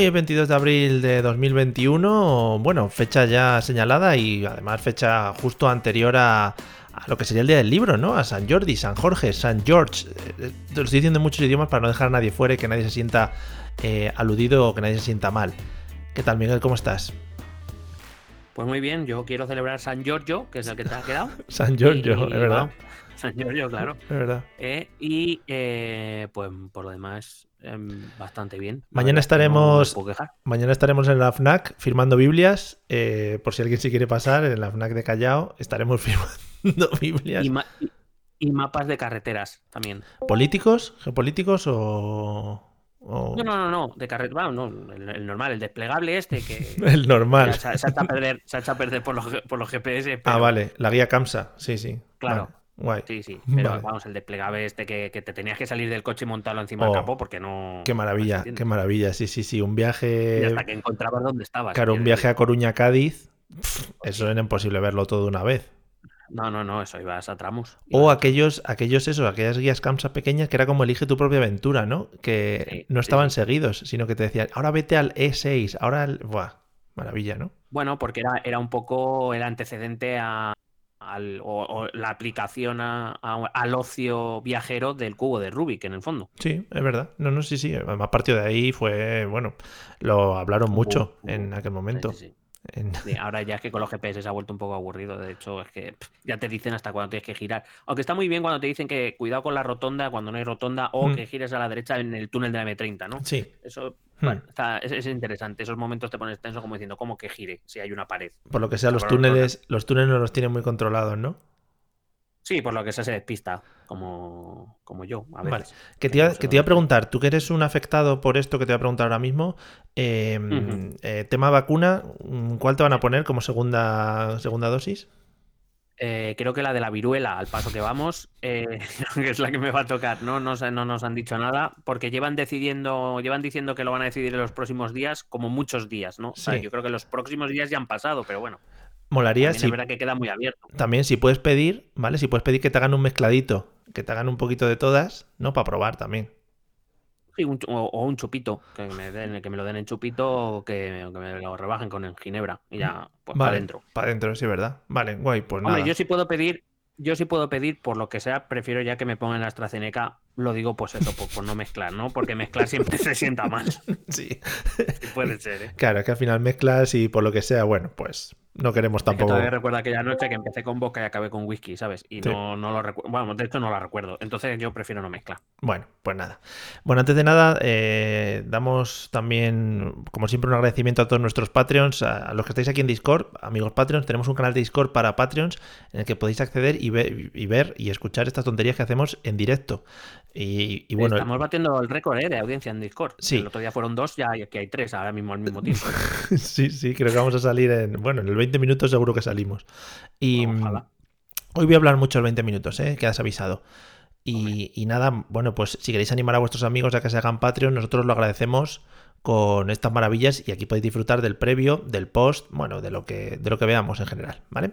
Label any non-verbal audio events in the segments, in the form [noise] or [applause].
Hoy es 22 de abril de 2021, bueno, fecha ya señalada y además fecha justo anterior a, a lo que sería el día del libro, ¿no? A San Jordi, San Jorge, San George. Eh, Te lo estoy diciendo en muchos idiomas para no dejar a nadie fuera y que nadie se sienta eh, aludido o que nadie se sienta mal. ¿Qué tal, Miguel? ¿Cómo estás? Pues muy bien, yo quiero celebrar San Giorgio, que es el que te ha quedado. [laughs] San Giorgio, es verdad. San Giorgio, claro. Es verdad. Eh, y eh, pues por lo demás, em, bastante bien. Mañana no estaremos-. Mañana estaremos en la FNAC firmando Biblias. eh, por si alguien se quiere pasar, en la FNAC de Callao estaremos [laughs] firmando Biblias. Y, ma- y- y mapas de carreteras también. ¿Políticos? ¿Geopolíticos o.? o- No, no, no, no, de carretera, no, el, el normal, el desplegable este que [laughs] El normal. se, se ha hecho a perder, se a perder por los, por los GPS. Ah, vale, la guía CAMSA, sí, sí. Claro. Vale, Guay. Sí, sí, [laughs] pero Vale. vamos, el desplegable este que, que te tenías que salir del coche y montarlo encima Oh, del capó porque no. Qué maravilla, qué maravilla. Sí, sí, sí. Un Y viaje. hasta que encontrabas dónde estabas. Claro, un viaje decir. a Coruña, Cádiz. pf, Eso era imposible verlo todo de una vez. No, no, no, eso ibas a tramos. O aquellos, aquellos eso, aquellas guías CAMSA pequeñas que era como elige tu propia aventura, ¿no? Que Sí, no estaban sí. seguidos, sino que te decían, ahora vete al E6, ahora al. Buah, maravilla, ¿no? Bueno, porque era, era un poco el antecedente a, al, o, o la aplicación a- a- al ocio viajero del cubo de Rubik, en el fondo. Sí, es verdad. No, no, sí, sí. Además, partido de ahí fue, bueno, lo hablaron mucho en aquel momento. Sí, sí. En- [laughs] Sí, ahora ya es que con los GPS se ha vuelto un poco aburrido. De hecho, es que pff, ya te dicen hasta cuándo tienes que girar. Aunque está muy bien cuando te dicen que cuidado con la rotonda cuando no hay rotonda o Mm. que gires a la derecha en el túnel de la M30, ¿no? Sí, Eso bueno, está- es, es interesante. Esos momentos te pones tenso como diciendo, ¿cómo que gire si hay una pared? por lo que sea, los túneles, los túneles no los tienen muy controlados, ¿no? Sí, por lo que se se despista, como, como yo. A Vale. Que te, iba, no que te iba a preguntar, tú que eres un afectado por esto que te voy a preguntar ahora mismo, eh, Ujú. eh, tema vacuna, mm, ¿cuál te van a poner como segunda, segunda dosis? Eh, creo que la de la viruela, al paso que vamos, eh, [laughs] que es la que me va a tocar. No, nos- no nos han dicho nada, porque llevan decidiendo, llevan diciendo que lo van a decidir en los próximos días, como muchos días, ¿no? O sea, Sí. yo creo que los próximos días ya han pasado, pero bueno, Molaría si, es verdad que queda muy abierto. también si puedes pedir, ¿vale? Si puedes pedir que te hagan un mezcladito, que te hagan un poquito de todas, ¿no? Para probar también. Sí, un chu- o, o un chupito, que me, den, que me lo den en chupito o que, me lo rebajen con en ginebra y ya, pues para adentro. Para adentro, sí, ¿verdad? Vale, guay, pues Hombre, nada. yo sí puedo pedir, yo sí puedo pedir, por lo que sea, prefiero ya que me pongan la AstraZeneca, lo digo pues eso, por, por no mezclar, ¿no? Porque mezclar siempre se sienta mal. [laughs] Sí. Sí puede ser, ¿eh? Claro, es que al final mezclas y por lo que sea, bueno, pues no queremos Es que tampoco. todavía recuerdo aquella noche que empecé con vodka y acabé con whisky, ¿sabes? Y Sí. no, no lo recuerdo. Bueno, de hecho no la recuerdo. Entonces yo prefiero no mezclar. Bueno, pues nada. Bueno, antes de nada, eh, damos también, como siempre, un agradecimiento a todos nuestros Patreons, a, a los que estáis aquí en Discord, amigos Patreons. Tenemos un canal de Discord para Patreons en el que podéis acceder y ver y, ver y escuchar estas tonterías que hacemos en directo. Y, y bueno, Estamos batiendo el récord ¿eh? de audiencia en Discord. Sí. El otro día fueron dos, ya aquí hay tres ahora mismo al mismo [laughs] tiempo. sí, sí, creo que vamos a salir en, bueno, en el 20 minutos seguro que salimos. Y mm, Ojalá. hoy voy a hablar mucho el 20 minutos, ¿eh? Que has avisado. Y, y nada, bueno, pues si queréis animar a vuestros amigos a que se hagan Patreon, nosotros lo agradecemos con estas maravillas y aquí podéis disfrutar del previo, del post, bueno, de lo que, de lo que veamos en general, ¿vale?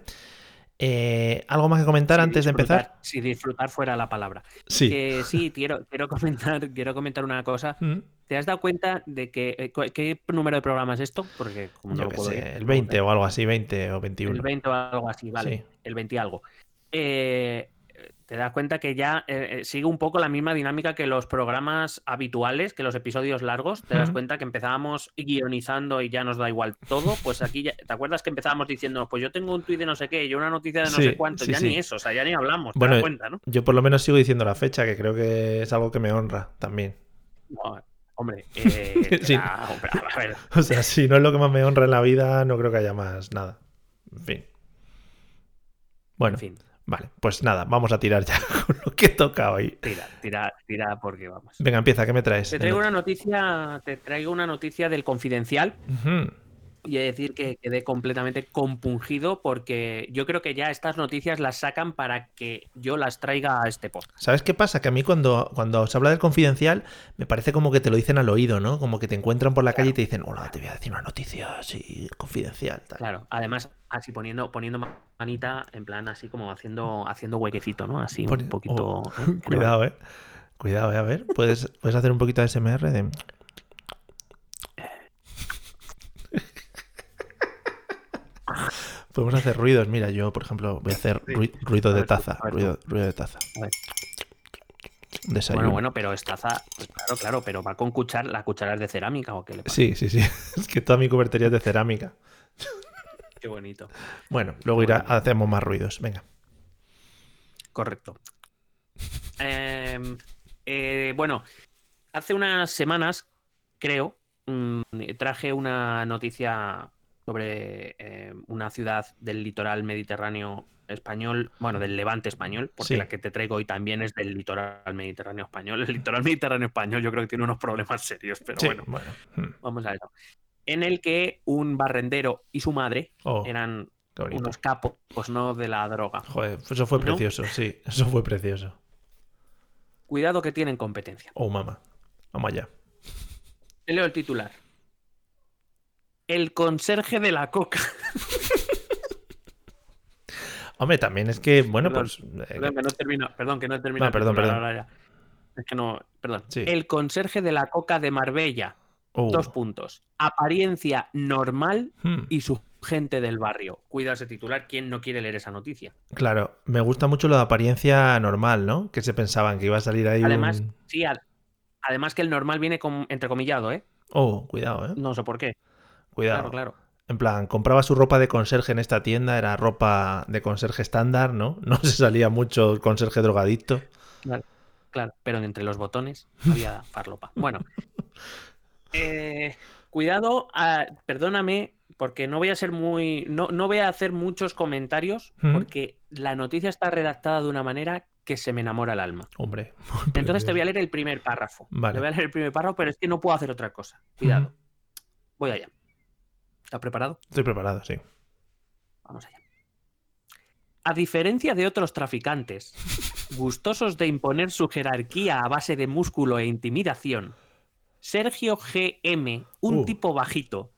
Eh, ¿Algo más que comentar Si antes de empezar? Si disfrutar fuera la palabra. Sí. Que sí, quiero, quiero, [laughs] comentar, quiero comentar una cosa. Mm, ¿Te has dado cuenta de que. eh, ¿Qué número de programa es esto? Porque como no lo puedo sé, ver, el no lo 20 sé. o algo así, 20 o 21. El 20 o algo así, vale. Sí. El 20 y algo. Eh, te das cuenta que ya eh, eh, sigue un poco la misma dinámica que los programas habituales, que los episodios largos. Te das cuenta que empezábamos guionizando y ya nos da igual todo. Pues aquí, ya, ¿te acuerdas que empezábamos diciendo, pues yo tengo un tuit de no sé qué, yo una noticia de no Sí, sé cuánto? sí, ya sí. ni eso, o sea, ya ni hablamos, te Bueno, das cuenta, ¿no? Yo por lo menos sigo diciendo la fecha, que creo que es algo que me honra también. No, hombre, eh, [laughs] hombre, a ver, [laughs] O sea, si no es lo que más me honra en la vida, no creo que haya más nada. En fin, Bueno, En fin, vale, pues nada, vamos a tirar ya [laughs] con lo que toca hoy. tira, tira, tira porque vamos. Venga, empieza, ¿qué me traes? Te traigo una noticia, te traigo una noticia del Confidencial. Y he de decir que quedé completamente compungido porque yo creo que ya estas noticias las sacan para que yo las traiga a este podcast. ¿Sabes qué pasa? Que a mí cuando, cuando se habla del confidencial, me parece como que te lo dicen al oído, ¿no? Como que te encuentran por la calle y te dicen, hola, te voy a decir una noticia así, confidencial. tal". Claro, además así poniendo, poniendo manita en plan así como haciendo, haciendo huequecito, ¿no? Así un poquito. oh. [laughs] Cuidado, eh. Cuidado, eh. A ver, ¿puedes, puedes hacer un poquito de SMR de... [laughs] Podemos hacer ruidos. Mira, yo, por ejemplo, voy a hacer ruido de taza. Ruido, ruido de taza. Desayuno. Bueno, bueno, pero es taza, pues claro, claro, pero va con cuchara, la cuchara es de cerámica o qué le pasa. Sí, sí, sí. [laughs] Es que toda mi cubertería es de cerámica. [laughs] Qué bonito. Bueno, luego irá, hacemos más ruidos. Venga. Correcto. Em, eh, bueno, hace unas semanas, creo, mm, traje una noticia sobre eh, una ciudad del litoral mediterráneo español, bueno, del levante español, porque Sí. la que te traigo hoy también es del litoral mediterráneo español. El litoral mediterráneo español yo creo que tiene unos problemas serios, pero Sí, bueno, bueno. Mm. vamos a eso. En el que un barrendero y su madre Oh, eran unos capos, pues no de la droga. Joder, eso fue ¿No? precioso, sí. Eso fue precioso. Cuidado que tienen competencia. Oh, mamá. Vamos allá. Te leo el titular. El conserje de la coca. [laughs] Hombre, también es que, bueno, Perdón, pues. eh, Perdón, que no termina. Perdón, que no el perdón, perdón. ahora ya. Es que no. Perdón. Sí. El conserje de la coca de Marbella. uh, Dos puntos. Apariencia normal hmm, y su gente del barrio. Cuida ese titular. ¿Quién no quiere leer esa noticia? Claro, me gusta mucho lo de apariencia normal, ¿no? Que se pensaban que iba a salir ahí Además, un. sí, ad- además que el normal viene con, entrecomillado, ¿eh? Oh, cuidado, ¿eh? No sé por qué. Cuidado. Claro, claro. En plan, compraba su ropa de conserje en esta tienda, era ropa de conserje estándar, ¿no? [laughs] No se salía mucho el conserje drogadicto. Claro, pero entre los botones [laughs] había farlopa. Bueno, eh, cuidado, ah, perdóname, porque no voy a ser muy. No, no voy a hacer muchos comentarios, porque la noticia está redactada de una manera que se me enamora el alma. Hombre. [laughs] Entonces te voy a leer el primer párrafo. Vale. Te voy a leer el primer párrafo, pero es que no puedo hacer otra cosa. Cuidado. Voy allá. ¿Estás preparado? Estoy preparado, sí. Vamos allá. A diferencia de otros traficantes, gustosos de imponer su jerarquía a base de músculo e intimidación, Sergio GM, un Uh. tipo bajito,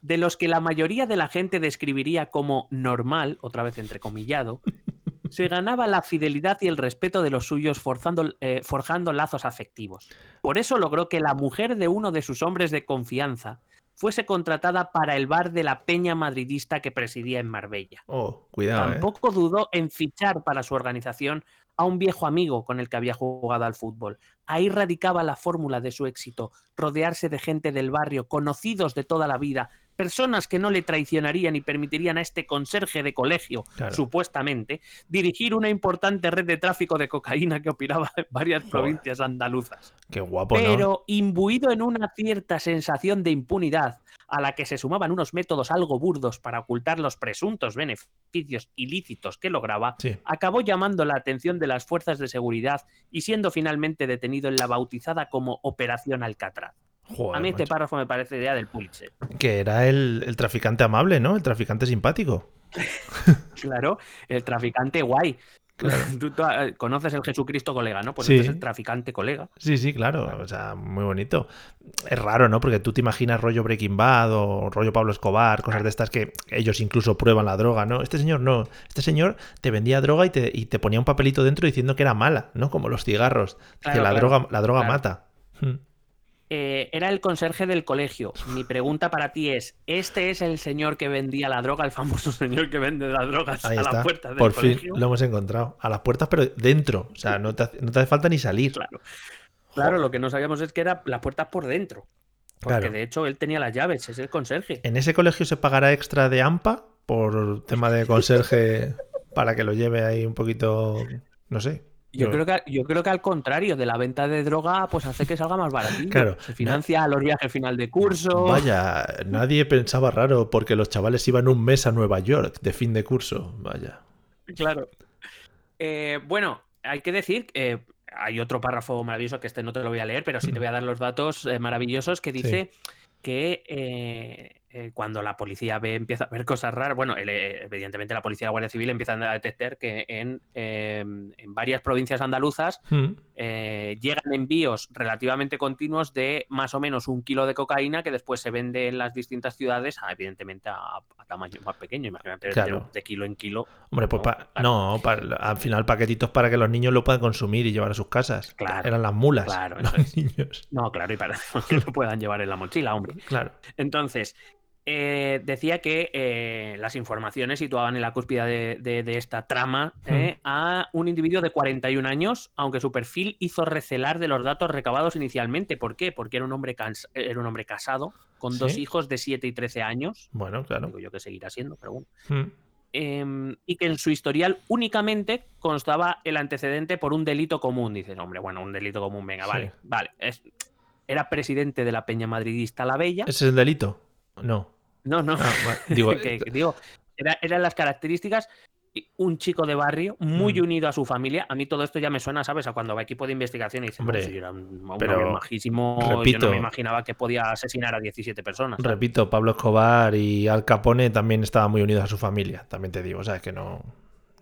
de los que la mayoría de la gente describiría como normal, otra vez entrecomillado, [laughs] se ganaba la fidelidad y el respeto de los suyos forzando- eh, forjando lazos afectivos. Por eso logró que la mujer de uno de sus hombres de confianza fuese contratada para el bar de la Peña Madridista que presidía en Marbella. Oh, cuidado, ¿eh? Tampoco dudó en fichar para su organización a un viejo amigo con el que había jugado al fútbol. Ahí radicaba la fórmula de su éxito, rodearse de gente del barrio, conocidos de toda la vida, personas que no le traicionarían y permitirían a este conserje de colegio, Claro. supuestamente, dirigir una importante red de tráfico de cocaína que operaba en varias Joder. provincias andaluzas. Qué guapo, ¿no? Pero imbuido en una cierta sensación de impunidad, a la que se sumaban unos métodos algo burdos para ocultar los presuntos beneficios ilícitos que lograba, Sí. acabó llamando la atención de las fuerzas de seguridad y siendo finalmente detenido en la bautizada como Operación Alcatraz. Joder, a mí este macho. párrafo me parece idea del Pulitzer. Que era el, el traficante amable, ¿no? El traficante simpático. [laughs] Claro, el traficante guay. Claro. [laughs] Tú, tú, eh, conoces el Jesucristo colega, ¿no? Pues Sí. este es el traficante colega. Sí, sí, claro. O sea, muy bonito. Es raro, ¿no? Porque tú te imaginas rollo Breaking Bad o rollo Pablo Escobar, cosas de estas que ellos incluso prueban la droga, ¿no? Este señor no. Este señor te vendía droga y te, y te ponía un papelito dentro diciendo que era mala, ¿no? Como los cigarros. Claro, que la claro, droga, la droga mata. Hmm. Eh, era el conserje del colegio. Mi pregunta para ti es: ¿este es el señor que vendía la droga, el famoso [laughs] señor que vende las drogas Ahí a está. la puerta del Por fin colegio? lo hemos encontrado. A las puertas, pero dentro. O sea, no te, hace- no te hace falta ni salir. Claro. Claro, lo que no sabíamos es que era las puertas por dentro. Porque Claro. de hecho él tenía las llaves, es el conserje. ¿En ese colegio se pagará extra de AMPA por tema de conserje [laughs] para que lo lleve ahí un poquito, no sé? Yo creo, que, yo creo que al contrario, de la venta de droga, pues hace que salga más baratito. Claro. Se financia los viajes final de curso. Vaya, nadie pensaba raro porque los chavales iban un mes a Nueva York de fin de curso. Vaya. claro. Eh, bueno, hay que decir que hay otro párrafo maravilloso que este no te lo voy a leer, pero sí te voy a dar los datos eh, maravillosos que dice que eh, eh, cuando la policía ve, empieza a ver cosas raras, bueno, evidentemente la policía y la Guardia Civil empiezan a detectar que en, em, varias provincias andaluzas mm. llegan envíos relativamente continuos de más o menos un kilo de cocaína que después se vende en las distintas ciudades, evidentemente a, tamaño más pequeño, imagínate, de, kilo en kilo. Hombre, pues no, al final paquetitos para que los niños lo puedan consumir y llevar a sus casas. Claro. Eran las mulas. Claro, [laughs] los niños. No, claro, y para [laughs] que lo puedan llevar en la mochila, hombre. Claro. Entonces, eh, decía que eh, las informaciones situaban en la cúspide de, esta trama eh, a un individuo de 41 años, aunque su perfil hizo recelar de los datos recabados inicialmente. ¿Por qué? Porque era un hombre, era un hombre casado con dos hijos de 7 y 13 años. Bueno, claro. Digo yo que seguirá siendo, pero bueno. Em, y que en su historial únicamente constaba el antecedente por un delito común. Dices, hombre, bueno, un delito común, venga, vale, vale. Es, era presidente de la Peña Madridista La Bella. ¿Ese es el delito? No. No, no. Ah, digo, [laughs] digo eran las características. Un chico de barrio muy mm. unido a su familia. A mí todo esto ya me suena, ¿sabes? A cuando va equipo de investigación y dice, hombre, era un, pero, majísimo. Repito, yo no me imaginaba que podía asesinar a 17 personas. Repito, Pablo Escobar y Al Capone también estaban muy unidos a su familia. También te digo, o sea, es que no.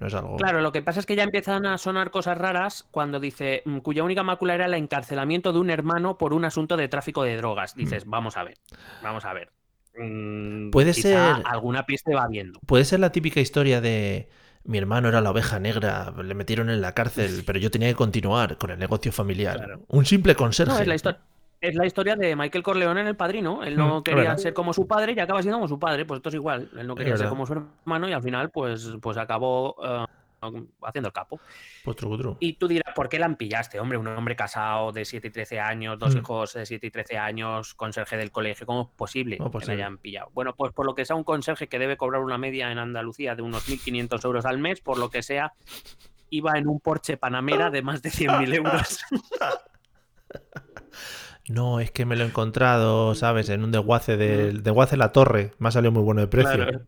No es algo... Claro, lo que pasa es que ya empiezan a sonar cosas raras cuando dice mm, cuya única mácula era el encarcelamiento de un hermano por un asunto de tráfico de drogas. Dices, mm. vamos a ver, vamos a ver. Mm, puede ser. Alguna pista va viendo. Puede ser la típica historia de. Mi hermano era la oveja negra, le metieron en la cárcel, [laughs] pero yo tenía que continuar con el negocio familiar. Un simple conserje. es, la historia de Michael Corleone en El Padrino. Él no mm, quería ser como su padre y acaba siendo como su padre. Pues esto es igual. Él no quería ser como su hermano y al final, pues, pues acabó eh, haciendo el capo. Y tú dirás, ¿por qué la pillaste? Hombre, un hombre casado de 7 y 13 años, dos mm. hijos de 7 y 13 años, conserje del colegio, ¿cómo es posible que le hayan pillado? Bueno, pues por lo que sea un conserje que debe cobrar una media en Andalucía de unos 1.500 euros al mes, por lo que sea, iba en un Porsche Panamera de más de 100.000 euros. [laughs] No, es que me lo he encontrado, ¿sabes? En un desguace de, mm. desguace La Torre. Me ha salido muy bueno de precio. Claro,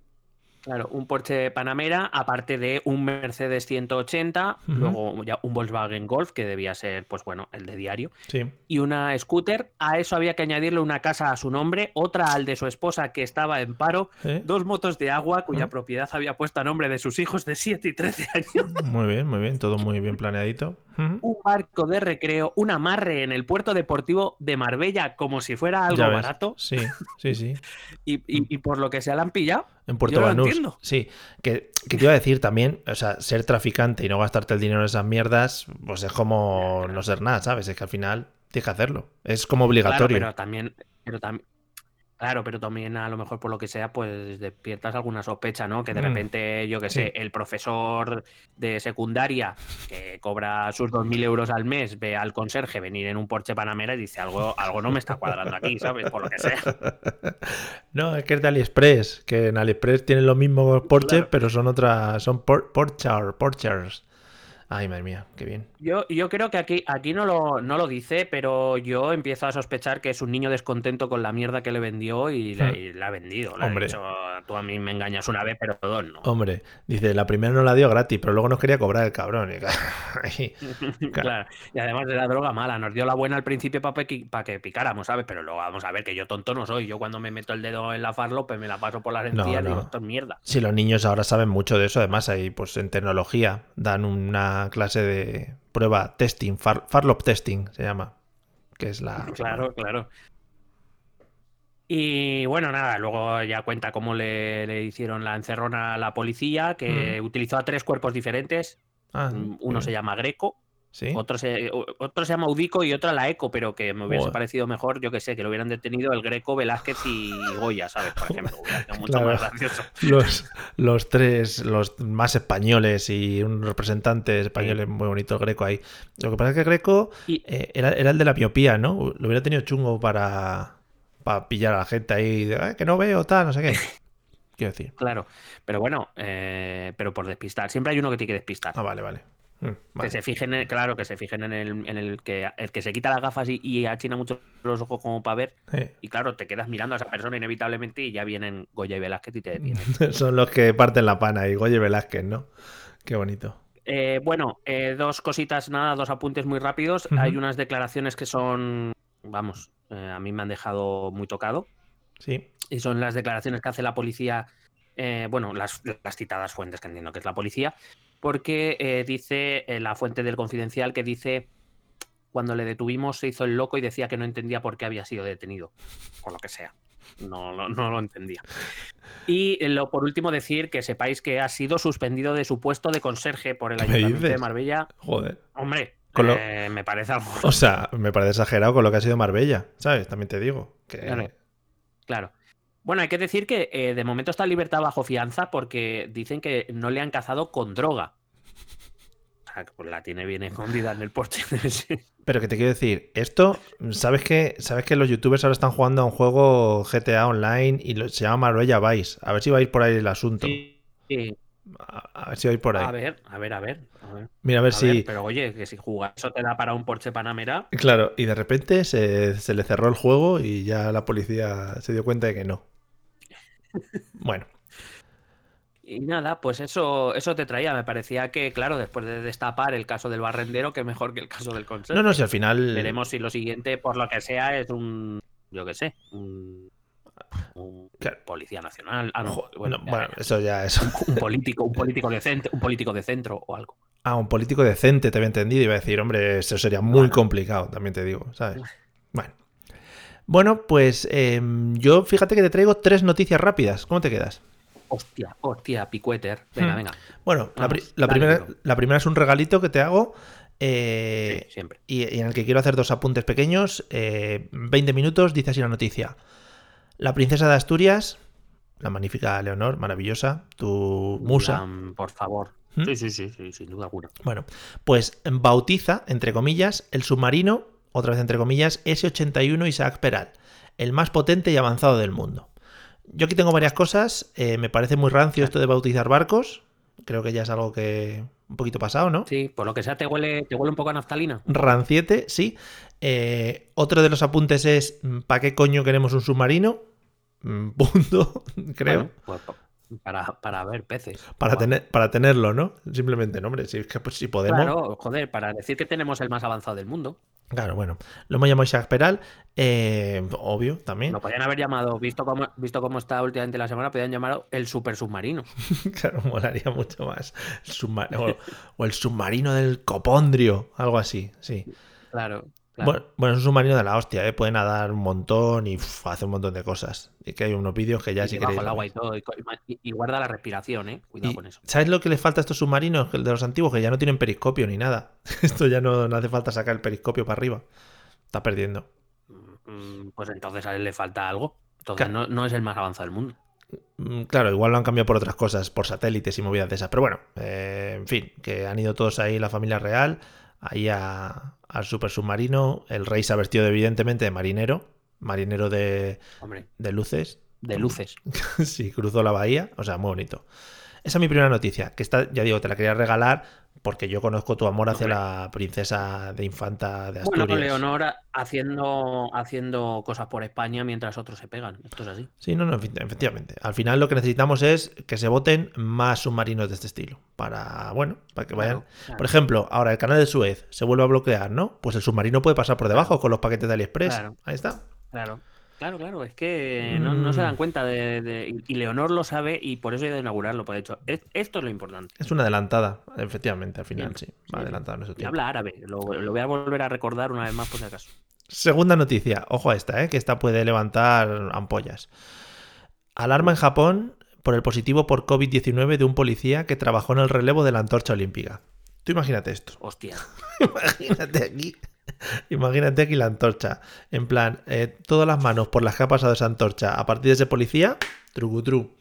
un Porsche Panamera, aparte de un Mercedes 180, luego ya un Volkswagen Golf, que debía ser, pues bueno, el de diario, sí. y una scooter. A eso había que añadirle una casa a su nombre, otra al de su esposa que estaba en paro, dos motos de agua cuya propiedad había puesto a nombre de sus hijos de 7 y 13 años. Muy bien, muy bien, todo muy bien planeadito. Un barco de recreo, un amarre en el puerto deportivo de Marbella, como si fuera algo barato. Sí, sí, sí. [laughs] y, por lo que se la han pillado. En Puerto Banús. Sí, que, que, te iba a decir también, o sea, ser traficante y no gastarte el dinero en esas mierdas, pues es como no ser nada, ¿sabes? Es que al final tienes que hacerlo. Es como obligatorio. pero también, pero también, Claro, pero también a lo mejor por lo que sea, pues despiertas alguna sospecha, ¿no? Que de mm. repente, yo que sé, el profesor de secundaria que cobra sus 2.000 euros al mes ve al conserje venir en un Porsche Panamera y dice algo, algo no me está cuadrando aquí, ¿sabes? Por lo que sea. [laughs] No, es que es de AliExpress, que en AliExpress tienen los mismos Porsche, pero son otras, son por, Porchars. Ay, madre mía, qué bien. Yo, yo creo que aquí, aquí no, lo, no lo dice, pero yo empiezo a sospechar que es un niño descontento con la mierda que le vendió y, la hmm. ha vendido. Hombre. tú a mí me engañas una vez, pero dos no. Hombre, dice, la primera no la dio gratis, pero luego nos quería cobrar el cabrón. [laughs] [laughs] claro. Y además de la droga mala, nos dio la buena al principio para que picáramos, ¿sabes? Pero luego vamos a ver que yo tonto no soy. Yo cuando me meto el dedo en la farlo, pues me la paso por las encías y digo, esto es mierda. Sí, los niños ahora saben mucho de eso. Además, ahí pues en tecnología dan una clase de prueba testing, Farlop testing se llama, que es la... [laughs] Claro, claro. Y bueno, nada, luego ya cuenta cómo le, hicieron la encerrona a la policía, que mm. utilizó a tres cuerpos diferentes. Ah, Uno se llama Greco, otro, se, otro se llama Udico y otra la Eco, pero que me hubiese parecido mejor, yo que sé, que lo hubieran detenido el Greco, Velázquez y Goya, ¿sabes? Por ejemplo, mucho más gracioso. Los, los, tres, los más españoles y un representante español muy bonito, Greco ahí. Lo que pasa es que Greco eh, era, el de la miopía, ¿no? Lo hubiera tenido chungo para, para pillar a la gente ahí, de, que no veo, tal, no sé qué. [laughs] Quiero decir. Claro, pero bueno, eh, pero por despistar. Siempre hay uno que tiene que despistar. Ah, vale, vale. Mm, que se fijen, claro, que se fijen en el, en el que el que se quita las gafas y, achina mucho los ojos como para ver. Y claro, te quedas mirando a esa persona inevitablemente y ya vienen Goya y Velázquez y te detienen. [laughs] Son los que parten la pana y Goya y Velázquez, ¿no? Qué bonito. Eh, bueno, eh, dos cositas, nada, dos apuntes muy rápidos. Hay unas declaraciones que son, vamos, eh, a mí me han dejado muy tocado. Sí. Y son las declaraciones que hace la policía, bueno, las, las citadas fuentes que entiendo que es la policía, porque eh, dice eh, la fuente del confidencial que dice, cuando le detuvimos se hizo el loco y decía que no entendía por qué había sido detenido, o lo que sea. No, lo- no lo entendía. Y eh, lo, por último decir que sepáis que ha sido suspendido de su puesto de conserje por el ¿Qué me Ayuntamiento de? Marbella. Joder. Hombre, Con lo- eh, me parece algo O sea, me parece exagerado con lo que ha sido Marbella, ¿sabes? También te digo. Que... Claro. Claro. Bueno, hay que decir que eh, de momento está en libertad bajo fianza porque dicen que no le han cazado con droga. O sea, que pues la tiene bien escondida en el porche. [laughs] Sí. Pero que te quiero decir, esto, ¿sabes que ¿Sabes que los youtubers ahora están jugando a un juego GTA Online y lo- se llama Marbella Vice? A ver si va a ir por ahí el asunto. Sí. A, a ver si va a ir por ahí. A ver, a ver, a ver. A ver, Mira, a ver a si. ver, pero oye, que si jugar eso te da para un Porsche Panamera. Claro, y de repente se, se le cerró el juego y ya la policía se dio cuenta de que no. Bueno, Y nada, pues eso, eso te traía. Me parecía que, claro, después de destapar el caso del barrendero, que mejor que el caso del conserje. no, no, si al final. Veremos si lo siguiente, por lo que sea, es un. Yo qué sé. Un. un Claro. policía nacional. Ah, no, bueno, no, ya, bueno, ya. eso ya es. un político, un político de centro, un político de centro o algo. Ah, un político decente, te había entendido. Iba a decir, hombre, eso sería muy complicado, también te digo, ¿sabes? Bueno. Bueno, pues em, yo fíjate que te traigo tres noticias rápidas. ¿Cómo te quedas? Hostia, hostia, picueter. Venga, Hmm. venga. Bueno, la, pri- primera, la primera es un regalito que te hago. eh, Sí, siempre. y, y en el que quiero hacer dos apuntes pequeños. eh, 20 minutos, dice así la noticia. La princesa de Asturias, la magnífica Leonor, maravillosa, tu musa. Por favor. ¿Mm? Sí, sí, sí, sí, sin duda alguna. Bueno, pues bautiza, entre comillas, el submarino, otra vez entre comillas, S-81 Isaac Peral, el más potente y avanzado del mundo. Yo aquí tengo varias cosas. eh, me parece muy rancio esto de bautizar barcos. Creo que ya es algo que un poquito pasado, ¿no? Sí, por lo que sea, te huele, te huele un poco a naftalina. Ranciete, sí. Eh, otro de los apuntes es ¿para qué coño queremos un submarino? Mm, [laughs] Punto, creo. Bueno, pues, pa- para, para ver peces. para, tener, para tenerlo, ¿no? Simplemente, no, hombre, si, pues, si podemos. Claro, joder, para decir que tenemos el más avanzado del mundo. Claro, bueno. Lo hemos llamado Isaac Peral. eh, obvio, también. Lo podían haber llamado, visto cómo, visto cómo está últimamente la semana, podían llamar el super submarino. [laughs] Claro, molaría mucho más. El o, o el submarino del copondrio, algo así, sí. Claro. Claro. Bueno, bueno, es un submarino de la hostia, ¿eh? puede nadar un montón y uf, hace un montón de cosas. Y que hay unos vídeos que ya Y si queréis. el agua y todo. Y, guarda la respiración, eh. Cuidado Y, con eso. ¿Sabes lo que le falta a estos submarinos de los antiguos? Que ya no tienen periscopio ni nada. [laughs] Esto ya no, no hace falta sacar el periscopio para arriba. Está perdiendo. Mm, Pues entonces a él le falta algo. Entonces Claro. no, no es el más avanzado del mundo. Mm, Claro, igual lo han cambiado por otras cosas, por satélites y movidas de esas. Pero bueno, eh, en fin, que han ido todos ahí, la familia real, ahí a- al super submarino. El rey se ha vestido evidentemente de marinero, marinero de, Hombre, de luces. de luces. [laughs] sí, cruzó la bahía, o sea, muy bonito. Esa es mi primera noticia, que está, ya digo, te la quería regalar porque yo conozco tu amor hacia la princesa de infanta de Bueno, Asturias. Leonor haciendo, haciendo cosas por España mientras otros se pegan. Esto es así. Sí, no, no, efectivamente. Al final lo que necesitamos es que se voten más submarinos de este estilo. Para, bueno, para que vayan. Claro, claro. Por ejemplo, ahora el canal de Suez se vuelve a bloquear, ¿no? Pues el submarino puede pasar por debajo con los paquetes de AliExpress. Claro. Ahí está. Claro, claro, claro. Es que no, no se Mm. dan cuenta de, de- y- Leonor lo sabe y por eso ha ido a inaugurarlo. Por hecho, es- esto es lo importante. Es una adelantada, efectivamente, al final, sí. Va siempre. adelantada en Y habla árabe. Lo, lo voy a volver a recordar una vez más por si acaso. Segunda noticia, ojo a esta, ¿eh? que esta puede levantar ampollas. Alarma en Japón por el positivo por COVID-19 de un policía que trabajó en el relevo de la antorcha olímpica. Tú imagínate esto. Hostia. [laughs] Imagínate aquí. [laughs] Imagínate aquí la antorcha. En plan, eh, todas las manos por las que ha pasado esa antorcha a partir de ese policía, trucutru.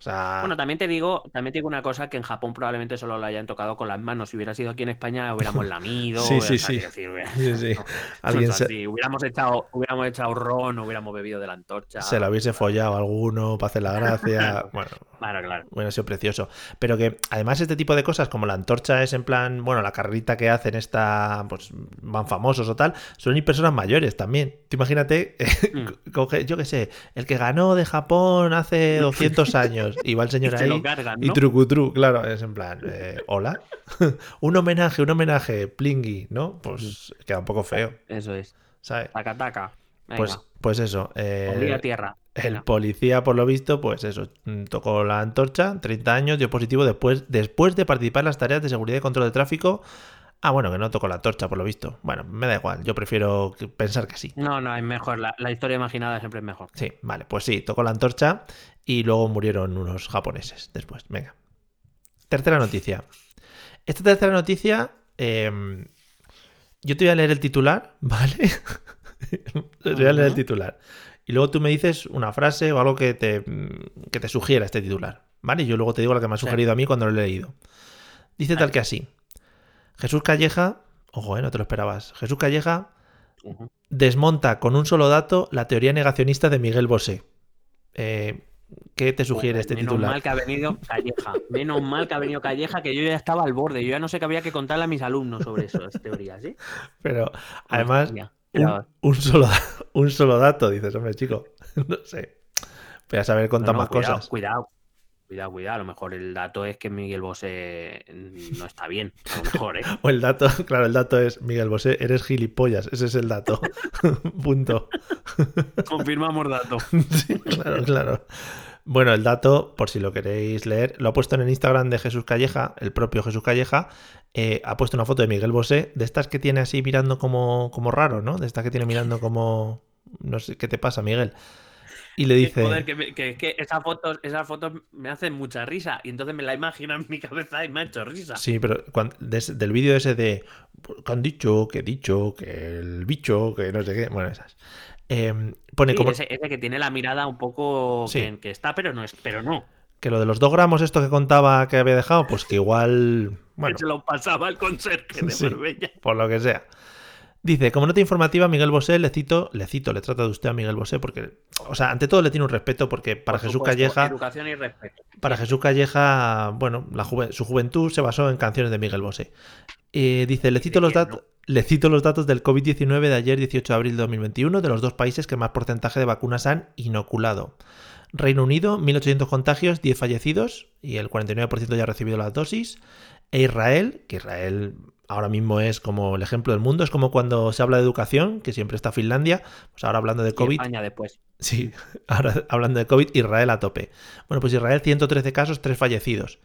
Sí. O sea, Bueno, también te digo, también te digo una cosa que en Japón probablemente solo lo hayan tocado con las manos. Si hubiera sido aquí en España, hubiéramos [laughs] lamido. Sí, sí, sí. quiero decir, hubiera- sí, sí. [laughs] no, alguien o sea, se, sí, hubiéramos echado, hubiéramos echado ron, hubiéramos bebido de la antorcha. se la hubiese follado alguno para hacer la gracia. [laughs] Bueno, Claro, claro. Bueno, ha sido precioso. Pero que además este tipo de cosas, como la antorcha es en plan, bueno, la carrerita que hacen esta, pues van famosos o tal, suelen ir personas mayores también. Tú imagínate, Mm. coge- yo qué sé, el que ganó de Japón hace 200 años años. Y va el señor Y ahí lo cargan, y ¿no? trucutru, claro, es en plan, eh, hola. [laughs] un homenaje, un homenaje, plingui, ¿no? Pues queda un poco feo, Eso es. ¿sabes? Taca. Pues, pues eso. eh, tierra. el policía, por lo visto, pues eso, mm, tocó la antorcha, 30 años, dio positivo después, después de participar en las tareas de seguridad y control de tráfico. Ah, bueno, que no tocó la antorcha, por lo visto. Bueno, me da igual, yo prefiero pensar que sí. No, no, es mejor. La, la historia imaginada siempre es mejor. Sí, vale, pues sí, tocó la antorcha y luego murieron unos japoneses después. Venga. Tercera noticia. Esta tercera noticia, em, yo te voy a leer el titular, [laughs] ¿vale? [laughs] te voy a leer el titular. Y luego tú me dices una frase o algo que te, que te sugiera este titular, ¿vale? Y yo luego te digo la que me ha Sí. sugerido a mí cuando lo he leído. Dice tal que así. Jesús Calleja, ojo, eh, no te lo esperabas. Jesús Calleja desmonta con un solo dato la teoría negacionista de Miguel Bosé. Eh, ¿Qué te sugiere este Menos titular? mal que ha venido Calleja. Menos mal que ha venido Calleja, que yo ya estaba al borde. Yo ya no sé qué había que contarle a mis alumnos sobre eso, esas teorías, ¿sí? Pero además, un, un solo, un solo dato, dices, hombre, chico, [laughs] no sé. Voy a saber No, contar no, más cuidado, cosas. Cuidado, cuidado, cuidado. A lo mejor el dato es que Miguel Bosé no está bien. A lo mejor, ¿eh? [laughs] O el dato, [laughs] claro, el dato es, Miguel Bosé, eres gilipollas. Ese es el dato. [laughs] Punto. Confirmamos dato. Sí, claro, claro. Bueno, el dato, por si lo queréis leer, lo ha puesto en el Instagram de Jesús Calleja, el propio Jesús Calleja. eh, ha puesto una foto de Miguel Bosé, de estas que tiene así mirando como, como raro, ¿no? De estas que tiene mirando como. No sé qué te pasa, Miguel. Y le dice. Joder, que, me- que- que esas fotos, esas fotos me hacen mucha risa. Y entonces me la imagino en mi cabeza y me ha hecho risa. Sí, pero cuan- de ese- del vídeo ese de que han dicho, que he dicho, que el bicho, que no sé qué. Bueno, esas. Eh, pone Sí, como ese, ese que tiene la mirada un poco Sí. que, que está, pero no es, pero no. que lo de los dos gramos, esto que contaba que había dejado, pues que igual. Bueno, Que se lo pasaba el conserje de [laughs] Sí. Marbella. por lo que sea. Dice, como nota informativa, Miguel Bosé, le cito, le cito, le trata de usted a Miguel Bosé, porque, o sea, ante todo le tiene un respeto, porque para Por Jesús Calleja, Educación y respeto. para Jesús Calleja, bueno, la juve- su juventud se basó en canciones de Miguel Bosé. Eh, dice, le cito, ¿De los datos, le cito los datos del COVID-19 de ayer, 18 de abril de 2021, de los dos países que más porcentaje de vacunas han inoculado. Reino Unido, 1.800 contagios, 10 fallecidos y el 49% ya ha recibido las dosis. E Israel, que Israel ahora mismo es como el ejemplo del mundo, es como cuando se habla de educación, que siempre está Finlandia, pues ahora hablando de Y COVID, España después. Sí, [laughs] ahora hablando de COVID, Israel a tope. Bueno, pues Israel 113 casos, 3 fallecidos.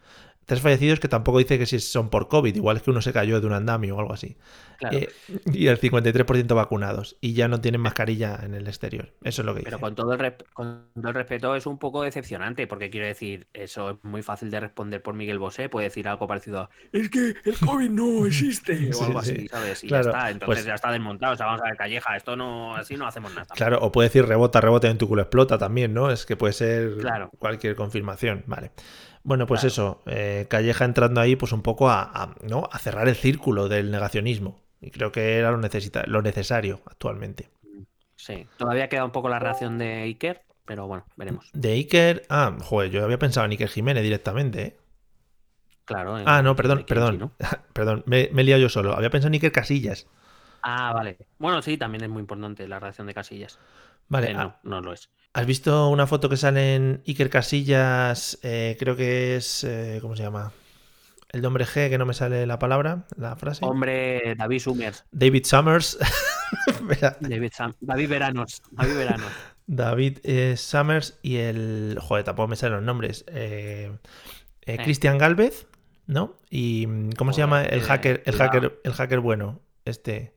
Tres fallecidos que tampoco dice que si son por COVID, igual es que uno se cayó de un andamio o algo así. Claro. Eh, y el 53% vacunados. Y ya no tienen mascarilla en el exterior. Eso es lo que dice. Pero con todo, el rep- con todo el respeto es un poco decepcionante, porque quiero decir, eso es muy fácil de responder por Miguel Bosé, puede decir algo parecido a es que el COVID no [laughs] existe, Sí, o algo sí. así, ¿sabes? Y Claro, ya está, entonces pues- ya está desmontado, o sea, vamos a ver, Calleja, esto no, así no hacemos nada. Claro, o puede decir rebota, rebota en tu culo explota también, ¿no? Es que puede ser Claro. cualquier confirmación. Vale. Bueno, pues Claro. eso, eh, Calleja entrando ahí, pues un poco a, a, ¿no? a cerrar el círculo del negacionismo. Y creo que era lo, necesita, lo necesario actualmente. Sí, todavía queda un poco la reacción de Iker, pero bueno, veremos. De Iker. Ah, joder, yo había pensado en Iker Jiménez directamente, ¿eh? Claro. en- Ah, no, perdón, Iker, perdón. sí, ¿no? [laughs] perdón, me, me he liado yo solo. Había pensado en Iker Casillas. Ah, vale. Bueno, sí, también es muy importante la reacción de Casillas. Vale, Eh, ah, no, no lo es. ¿Has visto una foto que sale en Iker Casillas? Eh, creo que es. eh, ¿Cómo se llama? El nombre G, que no me sale la palabra, la frase. Hombre, David Summers, David Summers. [laughs] David, Sam- David Veranos, David Veranos. David eh, Summers y el. Joder, tampoco me salen los nombres. Eh. Cristian Galvez, ¿no? Y. mm, ¿Cómo se llama? El hacker, el hacker, el hacker bueno. Este.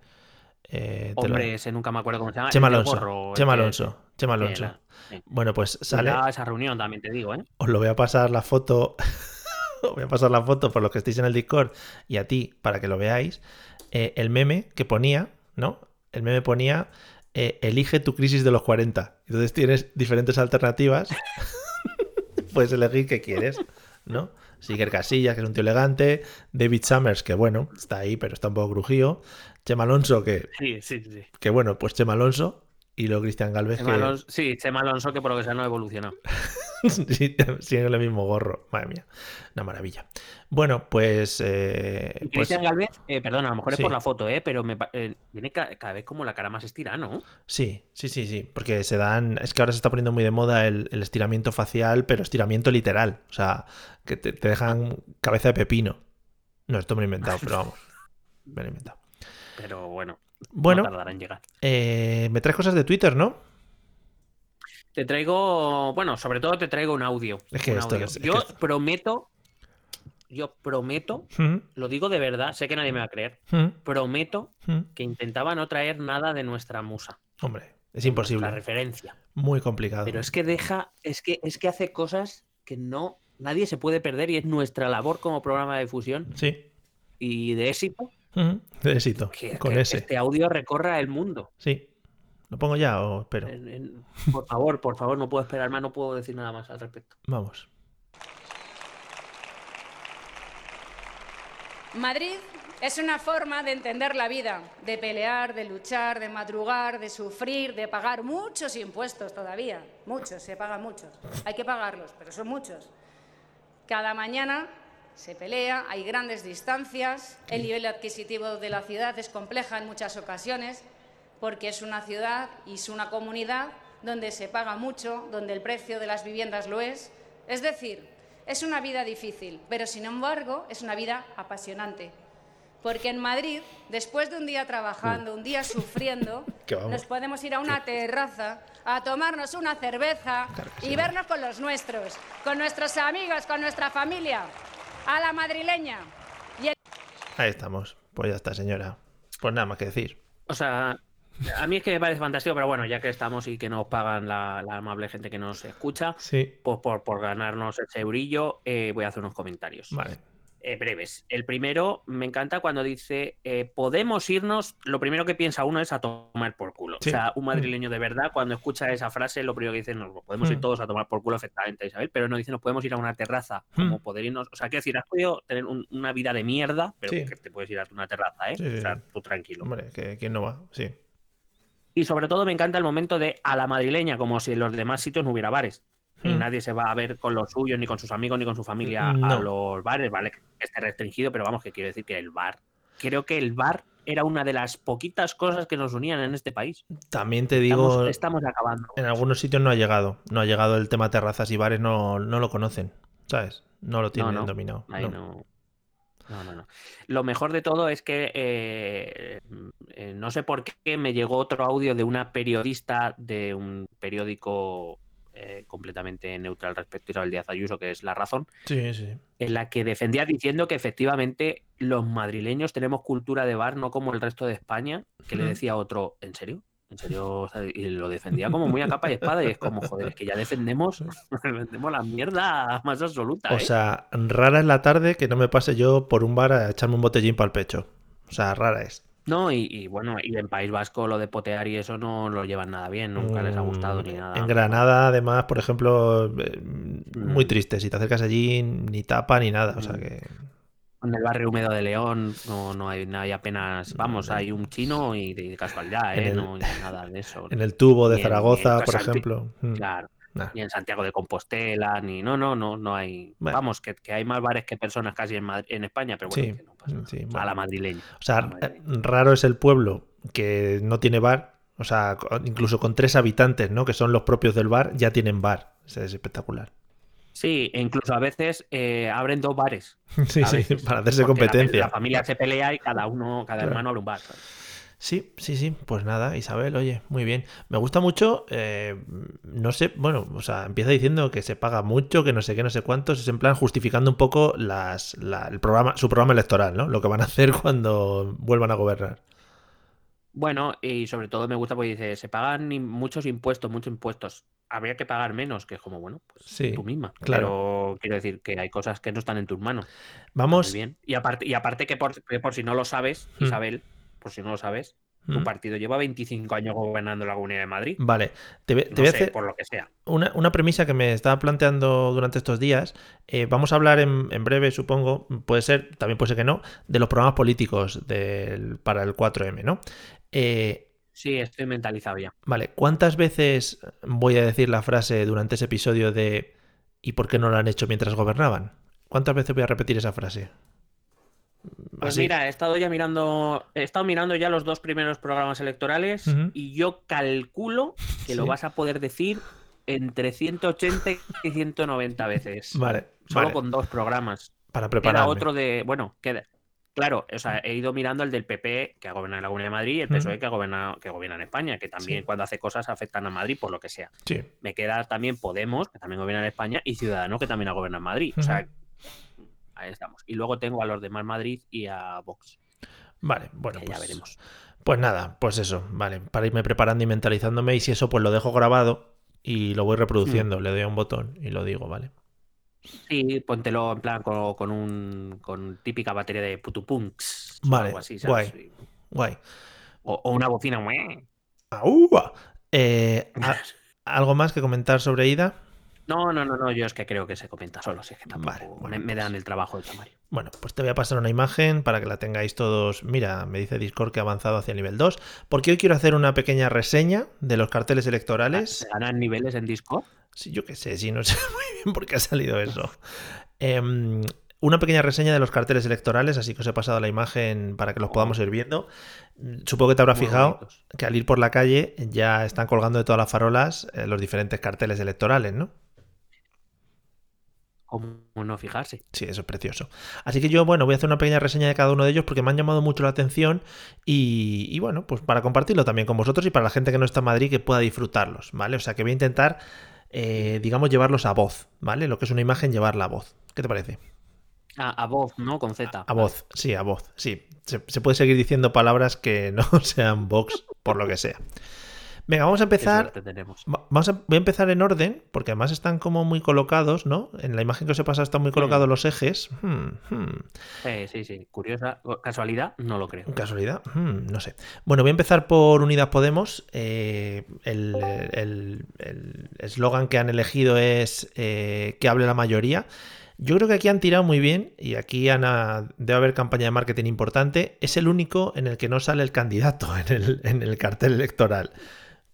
Eh, te lo- Hombre, ese nunca me acuerdo cómo se llama. Chema Alonso. Chema Alonso. Chema Alonso. la- sí. Bueno, pues sale. Cuidado esa reunión también te digo, ¿eh? Os lo voy a pasar la foto. [laughs] Os voy a pasar la foto por los que estéis en el Discord y a ti para que lo veáis. Eh, el meme que ponía, ¿no? El meme ponía eh, elige tu crisis de los 40. Entonces tienes diferentes alternativas. [laughs] Puedes elegir qué quieres, ¿no? Siker Casillas, que es un tío elegante. David Summers, que bueno, está ahí, pero está un poco crujido. Chema Alonso, que, Sí, sí, sí. que bueno, pues Chema Alonso. Y luego Cristian Galvez, Chema que, Alonso, sí, Chema Alonso que por lo que sea no ha evolucionado. [laughs] sí, siguen el mismo gorro. Madre mía, una maravilla. Bueno, pues. Eh, pues Cristian Galvez, eh, perdona, a lo mejor es por la foto, ¿eh? pero me eh, viene ca- cada vez como la cara más estirada, ¿no? sí, sí, sí, sí. Porque se dan. Es que ahora se está poniendo muy de moda el, el estiramiento facial, pero estiramiento literal. O sea, que te, te dejan cabeza de pepino. No, esto me lo he inventado, pero vamos. Me lo he inventado. Pero bueno, Bueno, no tardará en llegar. eh, me traes cosas de Twitter, ¿no? Te traigo, bueno, sobre todo te traigo un audio. Es que un esto audio. es- Yo que prometo, yo prometo, Mm, lo digo de verdad, sé que nadie me va a creer, mm, prometo mm. que intentaba no traer nada de nuestra musa, Hombre, es imposible. referencia. Muy complicado. Pero es que deja, es que, es que hace cosas que no, nadie se puede perder y es nuestra labor como programa de difusión Sí. y de éxito De éxito. que, con que ese. este audio recorra el mundo. Sí. ¿Lo pongo ya o espero? En- en- por favor, por favor, no puedo esperar más, no puedo decir nada más al respecto. Vamos. Madrid es una forma de entender la vida, de pelear, de luchar, de madrugar, de sufrir, de pagar muchos impuestos todavía. Muchos, se pagan muchos. Hay que pagarlos, pero son muchos. Cada mañana se pelea, hay grandes distancias, el nivel adquisitivo de la ciudad es compleja en muchas ocasiones, porque es una ciudad y es una comunidad donde se paga mucho, donde el precio de las viviendas lo es. Es decir, es una vida difícil, pero sin embargo es una vida apasionante. Porque en Madrid, después de un día trabajando, un día sufriendo, [laughs] nos podemos ir a una terraza a tomarnos una cerveza y vernos con los nuestros, con nuestros amigos, con nuestra familia, a la madrileña. Y el- Ahí estamos. Pues ya está, señora. Pues nada más que decir. O sea, a mí es que me parece fantástico, pero bueno, ya que estamos y que nos pagan la, la amable gente que nos escucha, Sí. pues por, por ganarnos ese eurillo, eh, voy a hacer unos comentarios. Vale. Eh, breves. El primero, me encanta cuando dice, eh, podemos irnos, lo primero que piensa uno es a tomar por culo. Sí. O sea, un madrileño de verdad, cuando escucha esa frase, lo primero que dice, nos podemos ir Mm. todos a tomar por culo, efectivamente, Isabel, pero no dice, nos podemos ir a una terraza, Mm. como poder irnos, o sea, quiero decir, has podido tener un- una vida de mierda, pero Sí. que te puedes ir a una terraza, ¿eh? Sí, o sea, tú tranquilo. Hombre, que quién no va. Sí. Y sobre todo me encanta el momento de a la madrileña, como si en los demás sitios no hubiera bares. Y Mm. nadie se va a ver con los suyos, ni con sus amigos, ni con su familia a No. los bares, ¿vale? Que esté restringido, pero vamos, que quiero decir que el bar. Creo que el bar era una de las poquitas cosas que nos unían en este país. También te digo, Estamos, estamos acabando. en algunos sitios no ha llegado. No ha llegado el tema terrazas y bares, no, no lo conocen. ¿Sabes? No lo tienen no. dominado. Ahí no. no. No, no, no. Lo mejor de todo es que eh, eh, no sé por qué me llegó otro audio de una periodista de un periódico eh, completamente neutral respecto a Isabel Díaz Ayuso, que es La Razón, Sí, sí. en la que defendía diciendo que efectivamente los madrileños tenemos cultura de bar, no como el resto de España, que le decía otro, ¿en serio? ¿En serio? O sea, y lo defendía como muy a capa y espada y es como, joder, es que ya defendemos, [laughs] defendemos la mierda más absoluta. O ¿eh? sea, rara es la tarde que no me pase yo por un bar a echarme un botellín para el pecho. O sea, rara es. No, y, y bueno, y en País Vasco lo de potear y eso no lo llevan nada bien, nunca les ha gustado ni Mm, nada. En Granada, además, por ejemplo, eh, muy Mm. triste. Si te acercas allí, ni tapa ni nada. O sea Mm. que. En el barrio húmedo de León no, no, hay, no hay apenas, vamos, hay un chino y de, casualidad, ¿eh? el- no hay nada de eso. [laughs] En el tubo de Ni ni Zaragoza, por ejemplo. Claro, nah. ni en Santiago de Compostela, ni no, no, no, no hay. Bueno. Vamos, que, que hay más bares que personas casi en, Madri- en España, pero bueno, Sí, que no pasa a la madrileña. O sea, madrileña. eh, raro es el pueblo que no tiene bar. O sea, incluso con tres habitantes, ¿no? Que son los propios del bar, ya tienen bar. O sea, es espectacular. Sí, e incluso a veces eh, abren dos bares. [laughs] Sí, para hacerse la- competencia. La, familia se pelea y cada uno, cada Claro. hermano abre un bar. ¿sabes? Sí, sí, sí. Pues nada, Isabel, oye, muy bien. Me gusta mucho, eh, no sé, bueno, o sea, empieza diciendo que se paga mucho, que no sé qué, no sé cuántos, es en plan justificando un poco las, la- el programa, su programa electoral, ¿no? Lo que van a hacer cuando vuelvan a gobernar. Bueno, y sobre todo me gusta porque dice, se pagan muchos impuestos, muchos impuestos. Habría que pagar menos, que es como, bueno, pues Sí, tú misma. claro. Pero quiero decir que hay cosas que no están en tus manos. Muy Vamos. bien. Y aparte, y aparte que, por, que por si no lo sabes, Mm. Por si no lo sabes, tu Mm, partido lleva 25 años gobernando la Comunidad de Madrid. Vale, te, No voy a hacer por lo que sea. una, una premisa que me estaba planteando durante estos días. Eh, vamos a hablar en, en breve, supongo, puede ser, también puede ser que no, de los programas políticos del, para el 4M, ¿no? Eh, Sí, estoy mentalizado ya. Vale, ¿cuántas veces voy a decir la frase durante ese episodio de ¿Y por qué no lo han hecho mientras gobernaban? ¿Cuántas veces voy a repetir esa frase? Pues Así. mira, he estado ya mirando, he estado mirando ya los dos primeros programas electorales y yo calculo que lo vas a poder decir entre 180 y 190 veces. [laughs] Vale, Solo vale, con dos programas. para Queda prepararme. otro de, bueno, queda. Claro, o sea, he ido mirando el del PP que ha gobernado en la Comunidad de Madrid y el PSOE Ujú. que ha gobernado, que gobierna en España, que también Sí. cuando hace cosas afectan a Madrid por lo que sea. Sí. Me queda también Podemos, que también gobierna en España, y Ciudadanos, que también ha gobernado en Madrid. O sea, ahí estamos. Y luego tengo a los demás Madrid y a Vox, Vale, bueno, pues, ya veremos. pues nada, pues eso, vale, para irme preparando y mentalizándome y si eso pues lo dejo grabado y lo voy reproduciendo, le doy a un botón y lo digo, ¿vale? Sí, póntelo en plan con, con un con típica batería de putupunks. o Vale, algo así, ¿sabes? guay. Guay. O, o una bocina. ¡mue! ¡Aúa! Eh, [laughs] ¿a- ¿Algo más que comentar sobre Ida? No, no, no, no, yo es que creo que se comenta solo, si es que tampoco Vale, bueno, me, me pues- dan el trabajo de Mario. Bueno, pues te voy a pasar una imagen para que la tengáis todos. Mira, me dice Discord que ha avanzado hacia el nivel 2. Porque hoy quiero hacer una pequeña reseña de los carteles electorales. ¿Se ganan niveles en Discord? Sí, yo qué sé, sí, no sé [laughs] muy bien por qué ha salido eso. Em, una pequeña reseña de los carteles electorales, así que os he pasado la imagen para que los podamos ir viendo. Supongo que te habrás Muy fijado bonitos. que al ir por la calle ya están colgando de todas las farolas eh, los diferentes carteles electorales, ¿no? ¿Cómo no fijarse? Sí, eso es precioso. Así que yo, bueno, voy a hacer una pequeña reseña de cada uno de ellos porque me han llamado mucho la atención y, y bueno, pues para compartirlo también con vosotros y para la gente que no está en Madrid que pueda disfrutarlos, ¿vale? O sea que voy a intentar, eh, digamos, llevarlos a voz, ¿vale? Lo que es una imagen, llevarla a voz. ¿Qué te parece? A voz, ¿no? Con Z. A voz, sí, a voz, sí. Se, se puede seguir diciendo palabras que [laughs] no sean Vox, por lo que sea. Venga, vamos a empezar. tenemos. Vamos a, voy a empezar en orden, porque además están como muy colocados, ¿no? En la imagen que os he pasado están muy colocados los ejes. Hmm, hmm. Eh, sí, sí. Curiosa. ¿Casualidad? No lo creo. Casualidad, Hmm, no sé. Bueno, voy a empezar por Unidas Podemos. Eh, el el- el eslogan que han elegido es eh, que hable la mayoría. Yo creo que aquí han tirado muy bien y aquí han, ah, debe haber campaña de marketing importante. Es el único en el que no sale el candidato [laughs] en el, en el cartel electoral.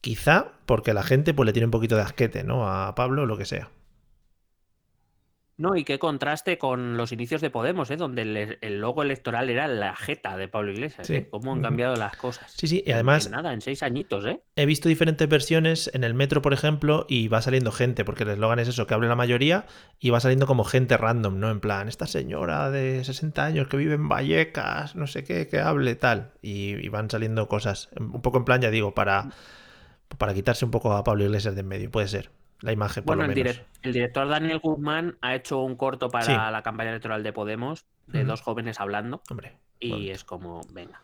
Quizá porque la gente pues, le tiene un poquito de asquete, ¿no? A Pablo o lo que sea. No, y qué contraste con los inicios de Podemos, ¿eh? donde el, el logo electoral era la jeta de Pablo Iglesias. Sí. ¿eh? Cómo han cambiado las cosas. Sí, sí, y además- en nada, en seis añitos, ¿eh? He visto diferentes versiones en el metro, por ejemplo, y va saliendo gente, porque el eslogan es eso, que hable la mayoría, y va saliendo como gente random, ¿no? En plan, esta señora de 60 años que vive en Vallecas, no sé qué, que hable tal. Y, y van saliendo cosas, un poco en plan, ya digo, para, para quitarse un poco a Pablo Iglesias de en medio, puede ser. La imagen, por Bueno, lo el, menos. direc- el director Daniel Guzmán ha hecho un corto para Sí. la campaña electoral de Podemos, de dos jóvenes hablando, Hombre, y es como, venga,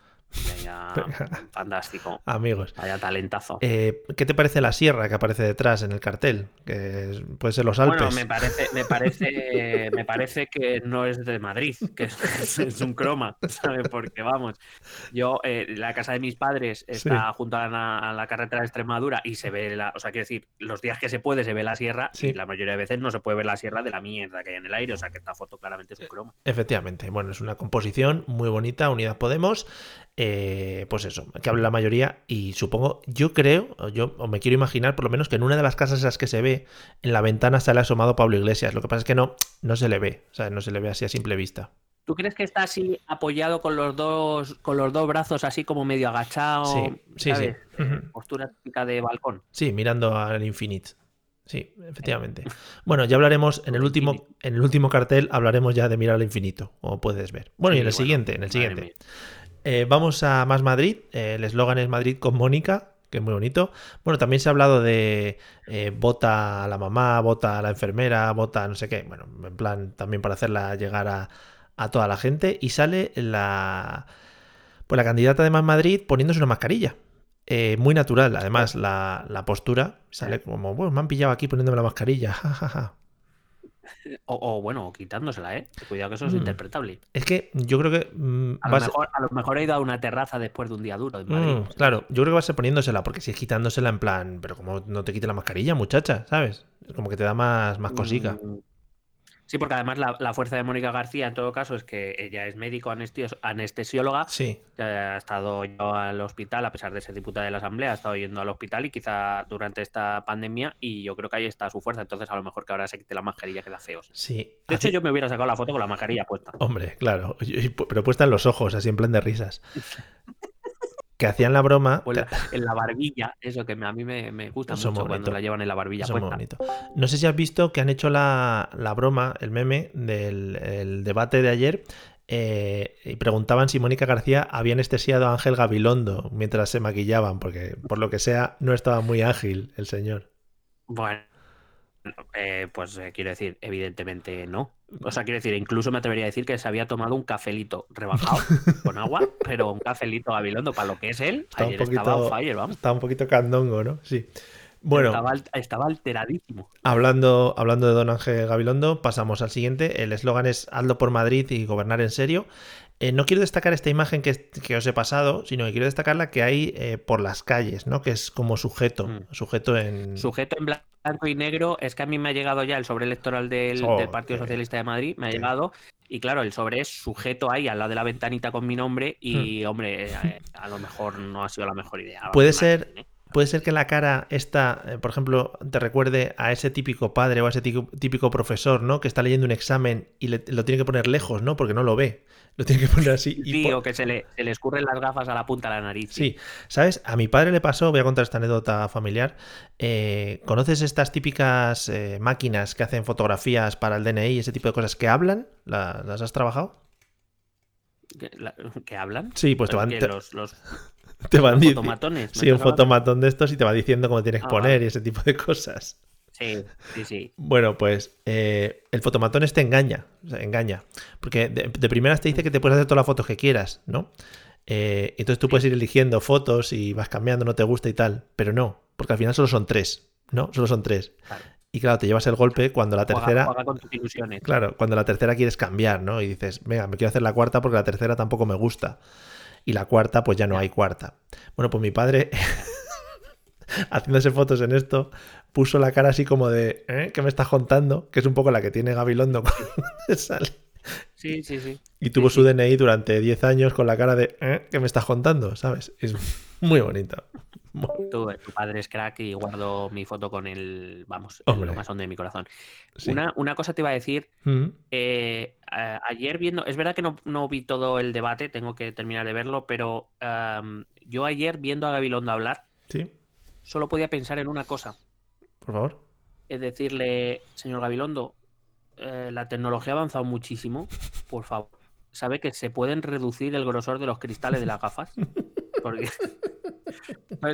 venga, [laughs] Venga. fantástico, amigos. vaya talentazo. Eh, ¿Qué te parece la sierra que aparece detrás en el cartel? Que puede ser los Alpes. Bueno, me parece, me parece, me parece que no es de Madrid, que es, [laughs] es un croma, ¿sabes? Porque vamos, yo, eh, la casa de mis padres está junto a la, a la carretera de Extremadura y se ve la, o sea, quiero decir, los días que se puede se ve la sierra Sí. y la mayoría de veces no se puede ver la sierra de la mierda que hay en el aire, o sea, que esta foto claramente es un croma. Efectivamente, bueno, es una composición muy bonita, Unidas Podemos, eh, pues eso, que hable la mayoría y supongo, yo creo, yo o me quiero imaginar por lo menos que en una de las casas esas que se ve, en la ventana sale asomado Pablo Iglesias, lo que pasa es que no, no se le ve, o sea, no se le ve así a simple vista. ¿Tú crees que está así apoyado con los dos, con los dos brazos así como medio agachado? Sí, sí, ¿sabes? sí. Postura típica de balcón. Sí, mirando al infinite. Sí, efectivamente. Bueno, ya hablaremos en el último, en el último cartel, hablaremos ya de mirar al infinito, como puedes ver. Bueno, y en el bueno, siguiente, en el siguiente. Eh, vamos a Más Madrid. Eh, el eslogan es Madrid con Mónica, que es muy bonito. Bueno, también se ha hablado de eh, vota a la mamá, vota a la enfermera, vota a no sé qué. Bueno, en plan también para hacerla llegar a, a toda la gente. Y sale la, pues la candidata de Más Madrid poniéndose una mascarilla. Eh, muy natural, además, la, la postura sale como, bueno, me han pillado aquí poniéndome la mascarilla. [laughs] ja, ja, ja. O, o, bueno, quitándosela, ¿eh? Cuidado que eso es Mm. interpretable. Es que yo creo que mm, A lo, mejor, a lo mejor he ido a una terraza después de un día duro en Madrid. Mm, claro, yo creo que va a ser poniéndosela, porque si es quitándosela en plan, pero como no te quite la mascarilla, muchacha, ¿sabes? Es como que te da más, más cosica. Sí, porque además la, la fuerza de Mónica García, en todo caso, es que ella es médico anestesióloga. Sí, Ha estado yo al hospital, a pesar de ser diputada de la Asamblea, ha estado yendo al hospital y quizá durante esta pandemia, y yo creo que ahí está su fuerza. Entonces, a lo mejor que ahora se quite la mascarilla queda feos. sí. De hecho, yo me hubiera sacado la foto con la mascarilla puesta. Hombre, claro. Pero puesta en los ojos, así en plan de risas. [laughs] Que hacían la broma. O en la, [laughs] en la barbilla, eso que me- a mí me, me gusta Eso mucho cuando la llevan en la barbilla Eso es muy bonito. No sé si has visto que han hecho la, la broma, el meme del el debate de ayer. eh, y preguntaban si Mónica García había anestesiado a Ángel Gabilondo mientras se maquillaban, porque por lo que sea no estaba muy ágil el señor. Bueno, eh, pues eh, quiero decir, evidentemente no. O sea, quiero decir, incluso me atrevería a decir que se había tomado un cafelito rebajado [laughs] con agua, pero un cafelito gabilondo para lo que es él. Un ayer estaba on poquito, fire, vamos. estaba un poquito candongo, ¿no? Sí. Bueno, estaba alteradísimo. hablando, hablando de Don Ángel Gabilondo, pasamos al siguiente. El eslogan es Hazlo por Madrid y gobernar en serio. Eh, no quiero destacar esta imagen que, que os he pasado, sino que quiero destacar la que hay eh, por las calles, ¿no? Que es como sujeto, Mm. sujeto en... Sujeto en blanco y negro, es que a mí me ha llegado ya el sobre electoral del, Oh, del Partido qué- Socialista de Madrid, me ha qué- llegado, y claro, el sobre es sujeto ahí al lado de la ventanita con mi nombre, y hombre, eh, a lo mejor no ha sido la mejor idea. Puede ser- ¿eh? Puede ser que la cara esta, eh, por ejemplo, te recuerde a ese típico padre o a ese típico, profesor, ¿no? Que está leyendo un examen y le- lo tiene que poner lejos, ¿no? Porque no lo ve. Lo tiene que poner así. y Sí, o que se le, se le escurren las gafas a la punta de la nariz. Sí, ¿sabes? A mi padre le pasó, voy a contar esta anécdota familiar. eh, ¿Conoces estas típicas eh, máquinas que hacen fotografías para el DNI y ese tipo de cosas que hablan? ¿La- ¿Las has trabajado? ¿Que, la- que hablan? Sí, pues te van, los, te van los dici- fotomatones. ¿me Sí, un fotomatón de estos y te va diciendo cómo tienes que Ah, poner vale. y ese tipo de cosas. Sí, sí, sí. Bueno, pues eh, el fotomatón este engaña, o sea, engaña. Porque de, de primeras te dice que te puedes hacer todas las fotos que quieras, ¿no? Eh, entonces tú puedes ir eligiendo fotos y vas cambiando, no te gusta y tal, pero no, porque al final solo son tres, ¿no? Solo son tres. Y claro, te llevas el golpe cuando la Juega- tercera, juega con tus ilusiones. claro, cuando la tercera quieres cambiar, ¿no? Y dices, venga, me quiero hacer la cuarta porque la tercera tampoco me gusta. Y la cuarta, pues ya no hay cuarta. Bueno, pues mi padre, [laughs] haciéndose fotos en esto, puso la cara así como de, ¿eh? ¿Qué me estás contando? Que es un poco la que tiene Gabilondo [laughs] cuando sale. Sí, sí, sí. Y tuvo Sí, su DNI durante 10 años con la cara de, ¿eh? ¿Qué me estás contando? ¿Sabes? Es muy bonito. Tu, [laughs] tu padre es crack y guardo mi foto con el, vamos, en Hombre. lo más hondo de mi corazón. Sí. Una, una cosa te iba a decir, Mm, eh, a- ayer viendo, es verdad que no, no vi todo el debate, tengo que terminar de verlo, pero yo ayer viendo a Gabilondo hablar, Sí, solo podía pensar en una cosa, por favor. es decirle, señor Gabilondo, eh, la tecnología ha avanzado muchísimo, por favor, ¿sabe que se pueden reducir el grosor de los cristales de las gafas? [laughs] Porque...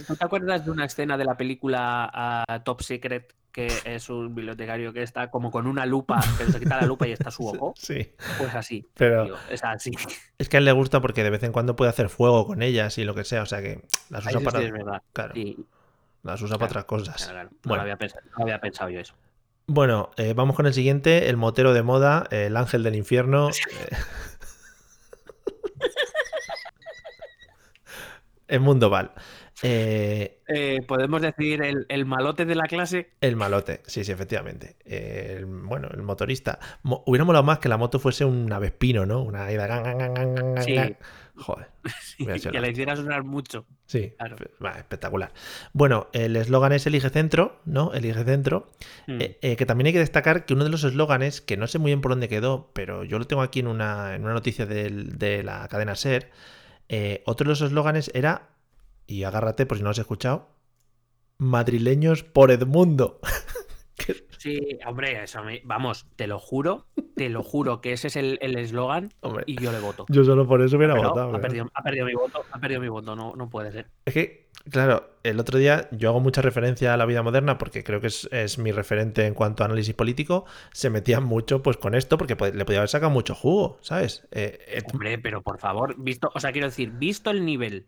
¿Tú te acuerdas de una escena de la película ah, Top Secret que es un bibliotecario que está como con una lupa, pero se quita la lupa y está su [laughs] ojo? Sí. Pues así. Pero- tío, es así. Es que a él le gusta porque de vez en cuando puede hacer fuego con ellas y lo que sea. O sea que las usa para, sí es verdad. claro, Sí, las usa para otras cosas. claro, claro. No, Bueno. lo había pensado, no había pensado yo eso. Bueno, eh, vamos con el siguiente, el motero de moda, el ángel del infierno. [laughs] eh. El mundo Val. Eh, Eh, Podemos decir el, el malote de la clase. el malote, sí, sí, efectivamente. Eh, el- bueno, el motorista. Mo- hubiera molado más que la moto fuese un avespino, ¿no? Una ida. gan, gan, gan, gan, gan, gan, Sí. Joder. [laughs] Sido que la- hiciera sonar mucho. Sí, Claro. espectacular. Bueno, el eslogan es Elige Centro, ¿no? Elige Centro. Eh, que también hay que destacar que uno de los eslóganes, que no sé muy bien por dónde quedó, pero yo lo tengo aquí en una, en una noticia del- de la cadena Ser. Eh, otro de los eslóganes era, y agárrate por si no lo has escuchado, madrileños por Edmundo. [laughs] Que- Sí, hombre, eso me- vamos, te lo juro, te lo juro que ese es el eslogan [laughs] y yo le voto. yo solo por eso hubiera Pero votado. ha, pero- perdido, ha perdido mi voto, ha perdido mi voto, no, no puede ser. Es que, claro, el otro día yo hago mucha referencia a la vida moderna porque creo que es, es mi referente en cuanto a análisis político. Se metían mucho pues con esto porque le podía haber sacado mucho jugo, ¿sabes? Eh, eh, Hombre, pero por favor, visto, o sea, quiero decir, visto el nivel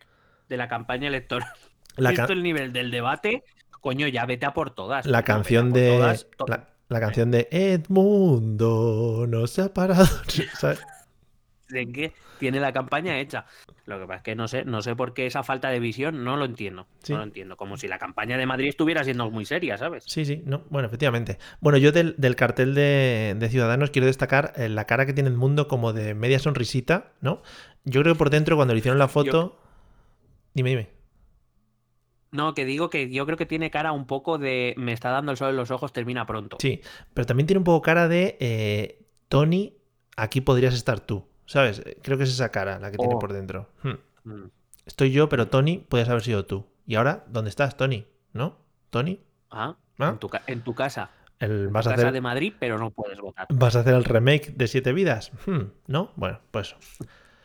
de la campaña electoral, la, visto el nivel del debate, coño, ya vete a por todas. la coño, canción de. todas, to- La, la canción de Edmundo no se ha parado. [laughs] ¿sabes? sé que tiene la campaña hecha. Lo que pasa es que no sé, no sé por qué esa falta de visión no lo entiendo. Sí. No lo entiendo. Como si la campaña de Madrid estuviera siendo muy seria, ¿sabes? Sí, sí, no, bueno, efectivamente. Bueno, yo del, del cartel de, de Ciudadanos quiero destacar eh, la cara que tiene el mundo como de media sonrisita, ¿no? Yo creo que por dentro, cuando le hicieron la foto. Dime, dime. No, que digo que yo creo que tiene cara un poco de me está dando el sol en los ojos, termina pronto. Sí, pero también tiene un poco cara de eh, Tony, aquí podrías estar tú. ¿Sabes? Creo que es esa cara la que tiene Oh. por dentro. Hmm. Mm. Estoy yo, pero Tony, puedes haber sido tú. ¿Y ahora dónde estás, Tony? ¿No? ¿Tony? Ah, ¿Ah? En, tu, en tu casa. El, En tu a casa hacer, de Madrid, pero no puedes votar. ¿Vas a hacer el remake de Siete Vidas? Hmm, ¿No? Bueno, pues.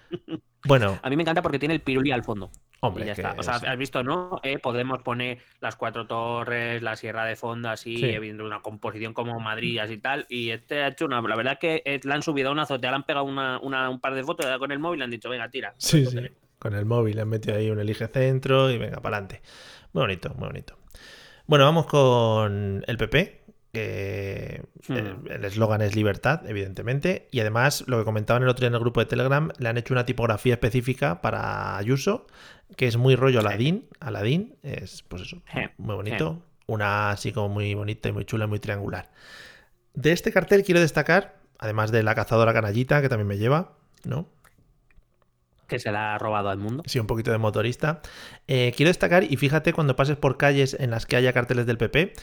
[laughs] Bueno, A mí me encanta porque tiene el piruli al fondo. hombre, y ya está. O sea, has visto, ¿no? Eh, podemos poner las cuatro torres, la Sierra de Fondo, así, Sí. viendo una composición como Madrid, así tal. Y este ha hecho una. La verdad es que eh, le han subido a una azotea, le han pegado una, una- un par de fotos con el móvil y le han dicho, venga, tira. Sí, sí. Con el móvil han metido ahí un elige centro y venga, para adelante. Muy bonito, muy bonito. Bueno, vamos con el PP. Que Hmm. el- eslogan es libertad, evidentemente. Y además, lo que comentaban el otro día en el grupo de Telegram, le han hecho una tipografía específica para Ayuso, que es muy rollo Aladín. Aladín es, pues eso, muy bonito. Una así como muy bonita y muy chula, muy triangular. De este cartel quiero destacar, además de la cazadora canallita, que también me lleva, ¿no? Que se la ha robado al mundo. Sí, un poquito de motorista. Eh, quiero destacar, y fíjate, cuando pases por calles en las que haya carteles del PP,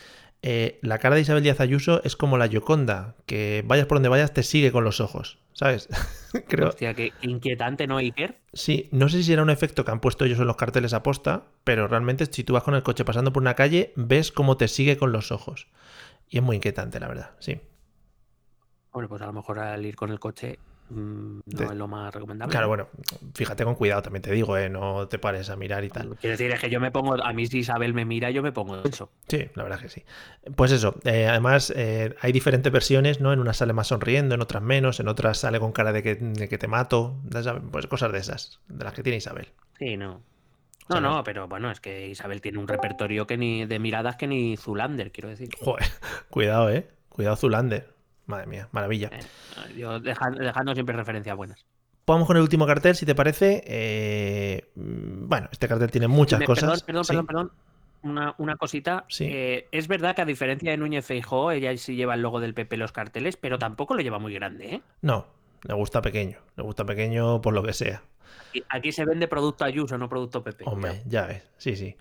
eh, la cara de Isabel Díaz Ayuso es como la Yoconda, que vayas por donde vayas te sigue con los ojos, ¿sabes? [laughs] Creo, Hostia, qué inquietante, ¿no, Iker? sí, no sé si era un efecto que han puesto ellos en los carteles a posta, pero realmente si tú vas con el coche pasando por una calle, ves cómo te sigue con los ojos. Y es muy inquietante, la verdad, sí. Bueno, pues a lo mejor al ir con el coche no De- es lo más recomendable. Claro, ¿no? bueno, fíjate con cuidado, también te digo, ¿eh? No te pares a mirar y tal. Quiero decir, es que yo me pongo, a mí si Isabel me mira, yo me pongo eso. Sí, la verdad que sí. Pues eso, eh, además eh, hay diferentes versiones, ¿no? En unas sale más sonriendo, en otras menos, en otras sale con cara de que, de que te mato, pues cosas de esas, de las que tiene Isabel. Sí, no. O sea, No, no- no, pero bueno, es que Isabel tiene un repertorio que ni de miradas que ni Zulander, quiero decir. Joder, [laughs] cuidado, ¿eh? Cuidado Zulander. Madre mía, maravilla. Eh, yo deja- dejando siempre referencias buenas. Vamos con el último cartel, si te parece. Eh, bueno, este cartel tiene muchas Me- cosas. Perdón, perdón, Sí. perdón, perdón. Una, una cosita. Sí. Eh, es verdad que a diferencia de Núñez Feijóo, ella sí lleva el logo del PP los carteles, pero tampoco lo lleva muy grande, ¿eh? No, le gusta pequeño. Le gusta pequeño por lo que sea. Aquí, aquí se vende producto Ayuso, no producto PP. Hombre, ya ves, sí, sí.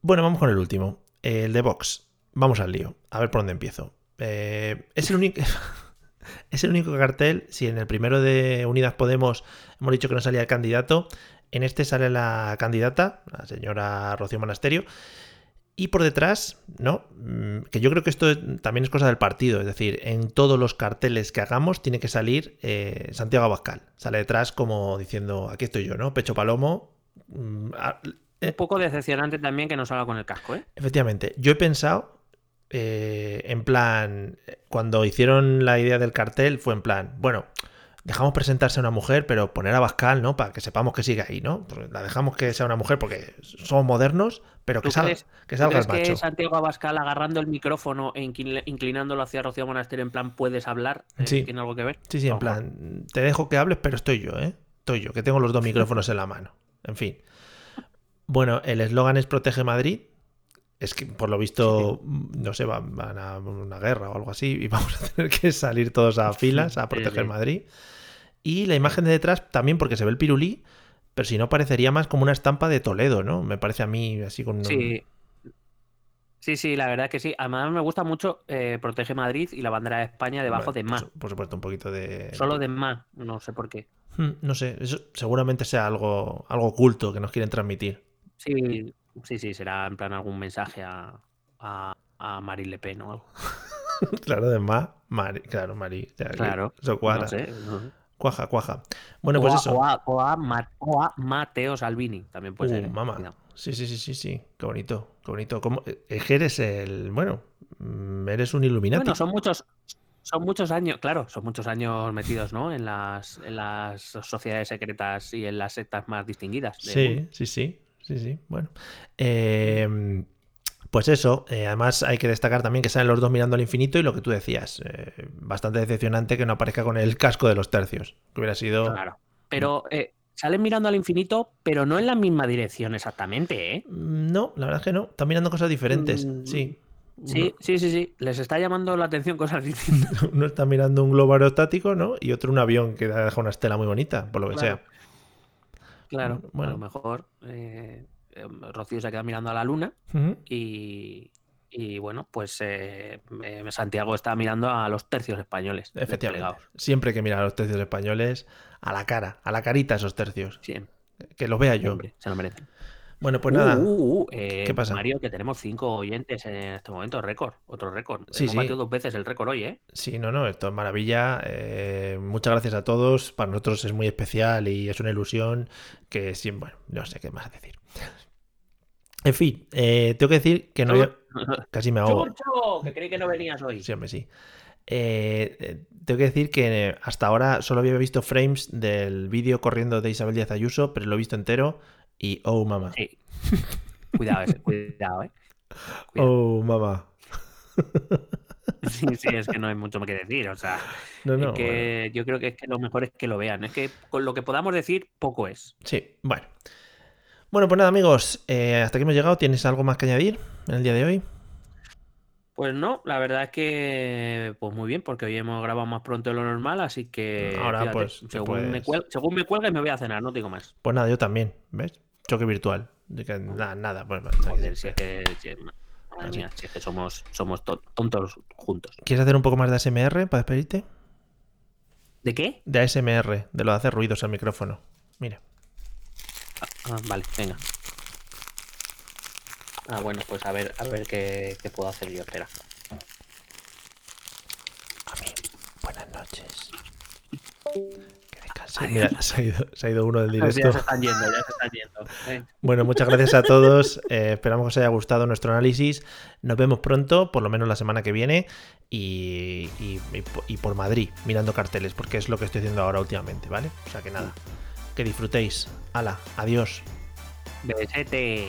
Bueno, vamos con el último, el de Vox. Vamos al lío, a ver por dónde empiezo. Eh, es el único. [laughs] es el único cartel. Si en el primero de Unidas Podemos hemos dicho que no salía el candidato, en este sale la candidata, la señora Rocío Monasterio. Y por detrás, ¿no? Mm, Que yo creo que esto también es cosa del partido. Es decir, en todos los carteles que hagamos tiene que salir eh, Santiago Abascal. Sale detrás como diciendo, aquí estoy yo, ¿no? Pecho palomo. Mm, Un poco decepcionante también que no salga con el casco, ¿eh? Efectivamente, yo he pensado, eh, en plan, cuando hicieron la idea del cartel, fue en plan, bueno, dejamos presentarse a una mujer, pero poner a Bascal, ¿no? Para que sepamos que sigue ahí, ¿no? Porque La dejamos que sea una mujer porque somos modernos, pero que ¿Tú salga, que ¿Tú salga el crees que macho. Santiago Abascal agarrando el micrófono e inclin- inclinándolo hacia Rocío Monasterio en plan puedes hablar? Eh, Sí. ¿Tiene algo que ver? Sí, sí, en Ojo. plan, te dejo que hables, pero estoy yo, ¿eh? Estoy yo, que tengo los dos micrófonos en la mano. En fin. Bueno, el eslogan es Protege Madrid. Es que por lo visto, no sé, van, van a una guerra o algo así y [laughs] vamos a tener que salir todos a filas a proteger. Madrid. Y la imagen de detrás también porque se ve el pirulí, pero si no parecería más como una estampa de Toledo, ¿no? Me parece a mí así con... Sí. Sí, sí, la verdad que sí. Además me gusta mucho eh, Protege Madrid y la bandera de España debajo de más. Por supuesto, un poquito de... Solo de más, no sé por qué. Hmm, No sé, eso seguramente sea algo, algo oculto que nos quieren transmitir. Sí, sí, sí, será en plan algún mensaje a, a, a Marine Le Pen o algo. [laughs] Claro, de más, Mari, claro, Mari. Claro. Eso cuadra. No sé. no. Cuaja, cuaja. Bueno, o, pues a, eso. o, a, o a Ma- o a Mateo Salvini, también puede Uh, ser. ¿eh? mamá. Sí, sí, sí, sí, sí. Qué bonito, qué bonito. ¿Cómo? Eres el. Bueno, mm, eres un Illuminati. Bueno, son muchos, son muchos años, claro, son muchos años metidos, ¿no? En las, en las sociedades secretas y en las sectas más distinguidas. Sí, sí, sí. Sí, sí. Bueno. Eh, Pues eso, eh, además hay que destacar también que salen los dos mirando al infinito y lo que tú decías, eh, bastante decepcionante que no aparezca con el casco de los tercios, que hubiera sido... Claro. Pero eh, salen mirando al infinito, pero no en la misma dirección exactamente, ¿eh? Mm, No, la verdad es que no, están mirando cosas diferentes, Mm, sí. Sí, sí, sí, sí. Les está llamando la atención cosas [laughs] distintas. [laughs] Uno está mirando un globo aerostático, ¿no? Y otro un avión que deja una estela muy bonita, por lo que Claro. sea. Claro, Bueno. a lo mejor eh, eh, Rocío se queda mirando a la luna y, y, bueno, pues eh, eh, Santiago está mirando a los tercios españoles. Efectivamente. Siempre que mirar a los tercios españoles, a la cara, a la carita esos tercios. Que los vea yo. hombre, se lo merecen. Bueno, pues nada. Uh, uh, uh, eh, ¿Qué pasa? Mario, que tenemos cinco oyentes en este momento, récord, otro récord. Sí, Hemos sí. batido dos veces el récord hoy, ¿eh? Sí, no, no, esto es maravilla. eh, muchas gracias a todos. Para nosotros es muy especial y es una ilusión que siempre, bueno, no sé qué más decir. En fin, eh, tengo que decir que no había... [laughs] Casi me ahogo. Chucho, que creí que no venías hoy. Sí, hombre, sí. Eh, tengo que decir que hasta ahora solo había visto frames del vídeo corriendo de Isabel Díaz Ayuso, pero lo he visto entero y oh, mamá. Sí. [laughs] Cuidado, ese, cuidado, ¿eh? Cuidado. Oh, mamá. Sí, sí, es que no hay mucho que decir. O sea, No, es no. que yo creo que, es que lo mejor es que lo vean. Es que con lo que podamos decir, poco es. Sí, bueno. Bueno, pues nada, amigos, eh, hasta aquí hemos llegado. ¿Tienes algo más que añadir en el día de hoy? Pues no, la verdad es que, pues muy bien, porque hoy hemos grabado más pronto de lo normal, así que Ahora, fíjate, pues, según, me puedes- cuel- según me cuelga y me voy a cenar, no digo más. Pues nada, yo también, ¿ves? Choque virtual. De que nada, nada. Pues, pues, Joder, si es que, si es- madre mía, si es que somos, somos to- tontos juntos. ¿Quieres hacer un poco más de ASMR para despedirte? ¿De qué? De ASMR, de lo de hacer ruidos al micrófono. Mira. Ah, vale, venga. Ah, bueno, pues a ver, a ver qué, qué puedo hacer yo, espera. A mí, buenas noches. Mira, [laughs] se ha, ido, se ha ido uno del Ya se directo. están yendo, ya se están yendo. eh. Bueno, muchas gracias a todos. Eh, esperamos que os haya gustado nuestro análisis. Nos vemos pronto, por lo menos la semana que viene. Y, y- y por Madrid, mirando carteles, porque es lo que estoy haciendo ahora últimamente, ¿vale? O sea que nada. Que disfrutéis. Hala, adiós. Besete.